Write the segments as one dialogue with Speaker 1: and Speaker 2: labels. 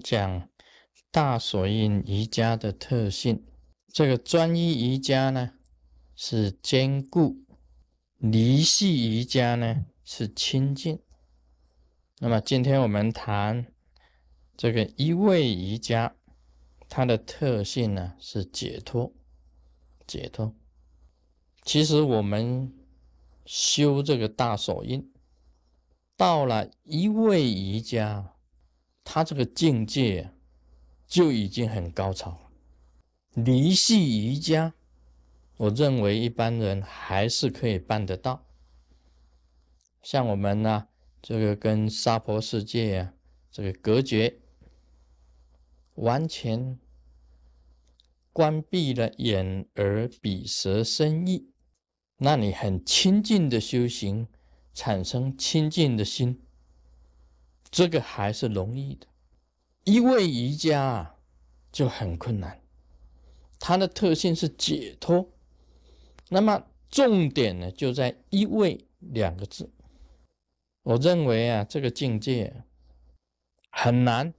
Speaker 1: 讲大手印瑜伽的特性。这个专一瑜伽呢是坚固，离系瑜伽呢是清净。那么今天我们谈这个一位瑜伽，它的特性呢是解脱，解脱。其实我们修这个大手印，到了一位瑜伽，他这个境界就已经很高超了。离系瑜伽，我认为一般人还是可以办得到。像我们呢，这个跟娑婆世界啊，这个隔绝，完全关闭了眼、耳、鼻、舌、身、意，那你很清净的修行，产生清净的心，这个还是容易的。一位瑜伽啊，就很困难。它的特性是解脱，那么重点呢就在“一位”两个字。我认为啊，这个境界很难，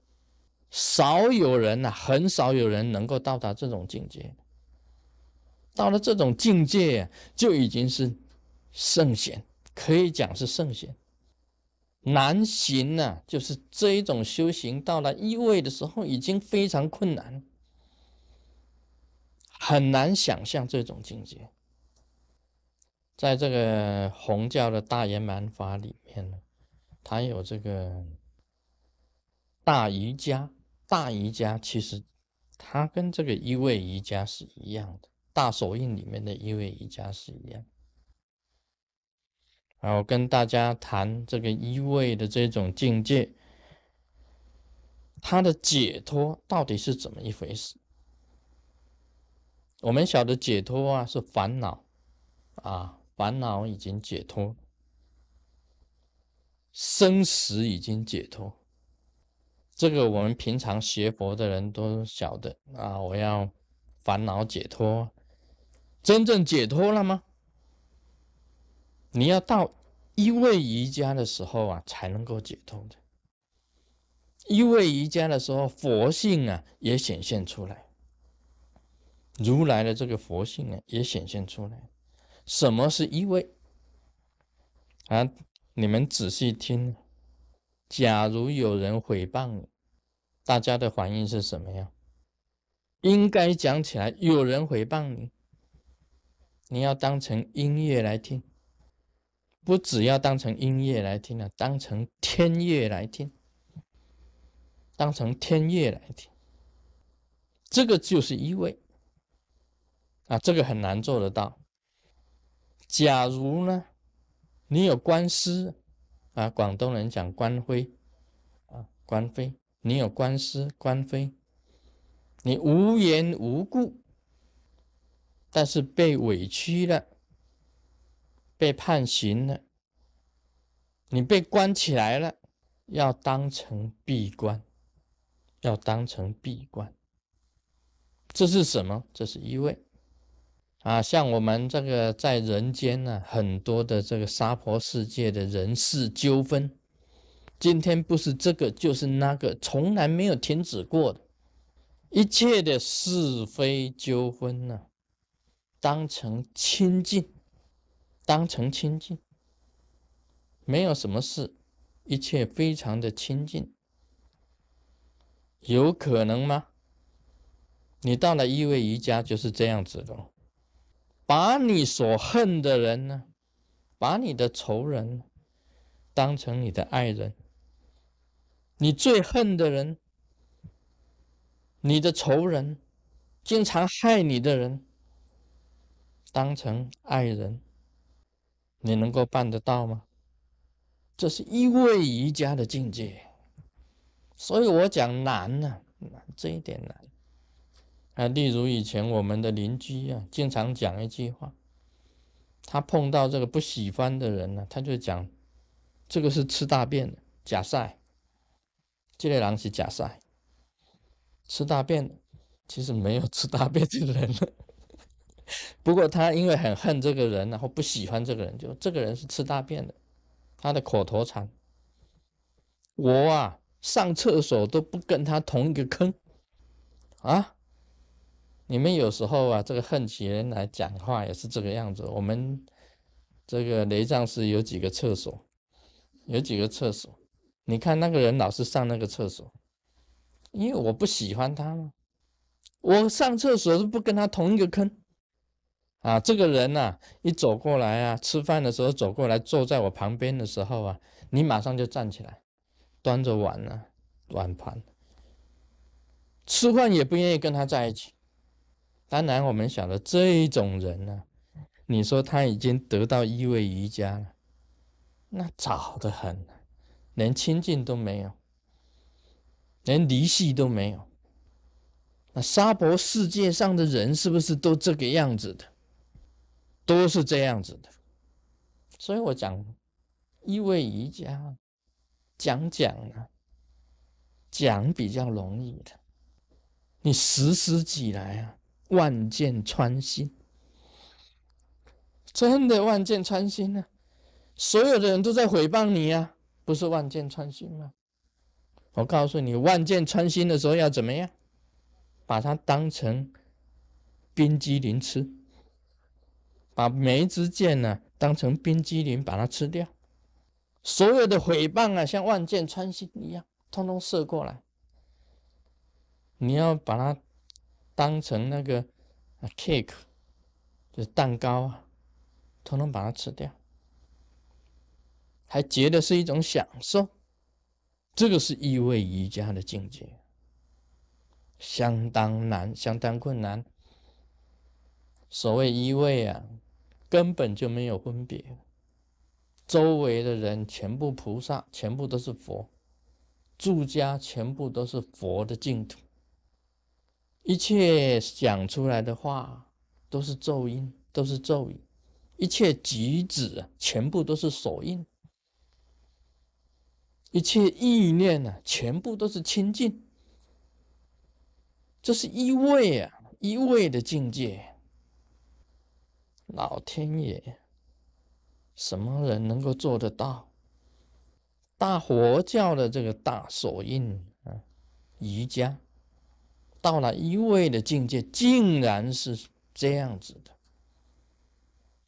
Speaker 1: 少有人呐，很少有人能够到达这种境界。到了这种境界，就已经是圣贤，可以讲是圣贤。难行呢，就是这一种修行到了一位的时候，已经非常困难。很难想象这种境界，在这个红教的大圆满法里面呢，它有这个大瑜伽。大瑜伽其实它跟这个一位瑜伽是一样的，大手印里面的一位瑜伽是一样。然后跟大家谈这个一位的这种境界，它的解脱到底是怎么一回事？我们晓得解脱啊，是烦恼啊，烦恼已经解脱，生死已经解脱。这个我们平常学佛的人都晓得啊。我要烦恼解脱，真正解脱了吗？你要到一位瑜伽的时候啊，才能够解脱的。一位瑜伽的时候，佛性啊也显现出来。如来的这个佛性呢，也显现出来。什么是一位啊？你们仔细听。假如有人诽谤你，大家的反应是什么样？应该讲起来，有人诽谤你，你要当成音乐来听，不只要当成音乐来听啊，当成天乐来听，当成天乐来听，这个就是一位。啊，这个很难做得到。假如呢，你有官司啊，广东人讲官非啊，官非，你有官司官非，你无缘无故，但是被委屈了，被判刑了，你被关起来了，要当成闭关，要当成闭关，这是什么？这是一位。啊，像我们这个在人间呢，很多的这个娑婆世界的人事纠纷，今天不是这个就是那个，从来没有停止过的，一切的是非纠纷呢，当成清净，当成清净，没有什么事，一切非常的清净，有可能吗？你到了一位瑜伽就是这样子的。把你所恨的人呢，把你的仇人当成你的爱人，你最恨的人，你的仇人，经常害你的人，当成爱人，你能够办得到吗？这是一位瑜伽的境界，所以我讲难呢，难这一点难。啊，例如以前我们的邻居啊，经常讲一句话，他碰到这个不喜欢的人呢，他就讲，这个是吃大便的假赛，这类人是假赛，吃大便的，其实没有吃大便这个人，不过他因为很恨这个人，然后不喜欢这个人，就这个人是吃大便的，他的口头禅。我啊，上厕所都不跟他同一个坑啊！你们有时候啊，这个恨起人来讲话也是这个样子。我们这个雷藏寺有几个厕所，有几个厕所，你看那个人老是上那个厕所，因为我不喜欢他嘛。我上厕所都不跟他同一个坑啊！这个人呐，一走过来啊，吃饭的时候走过来坐在我旁边的时候啊，你马上就站起来，端着碗呢，碗盘，吃饭也不愿意跟他在一起。当然，我们晓得这种人呢，你说他已经得到一位瑜伽了，那早得很，连亲近都没有，连离系都没有。那沙婆世界上的人是不是都这个样子的？都是这样子的。所以我讲一位瑜伽讲讲啊，讲比较容易的，你实施起来啊，万箭穿心，真的万箭穿心呢。所有的人都在诽谤你呀，不是万箭穿心吗？我告诉你，万箭穿心的时候要怎么样？把它当成冰激凌吃，把每一支箭呢当成冰激凌，把它吃掉。所有的诽谤啊，像万箭穿心一样，通通射过来。你要把它当成那个 cake，就是蛋糕啊，通通把它吃掉，还觉得是一种享受。这个是意味瑜伽的境界。相当难，相当困难。所谓一位啊，根本就没有分别，周围的人全部菩萨，全部都是佛，住家全部都是佛的净土，一切讲出来的话都是咒音，都是咒语，一切举止全部都是手印，一切意念呢，全部都是清净。这是一位啊，一位的境界。老天爷，什么人能够做得到？大佛教的这个大手印啊，瑜伽，到了一位的境界，竟然是这样子的，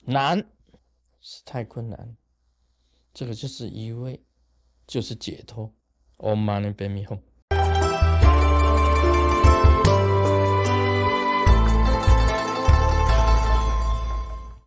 Speaker 1: 难，是太困难。这个就是一位，就是解脱。Om Mani Padme Hum。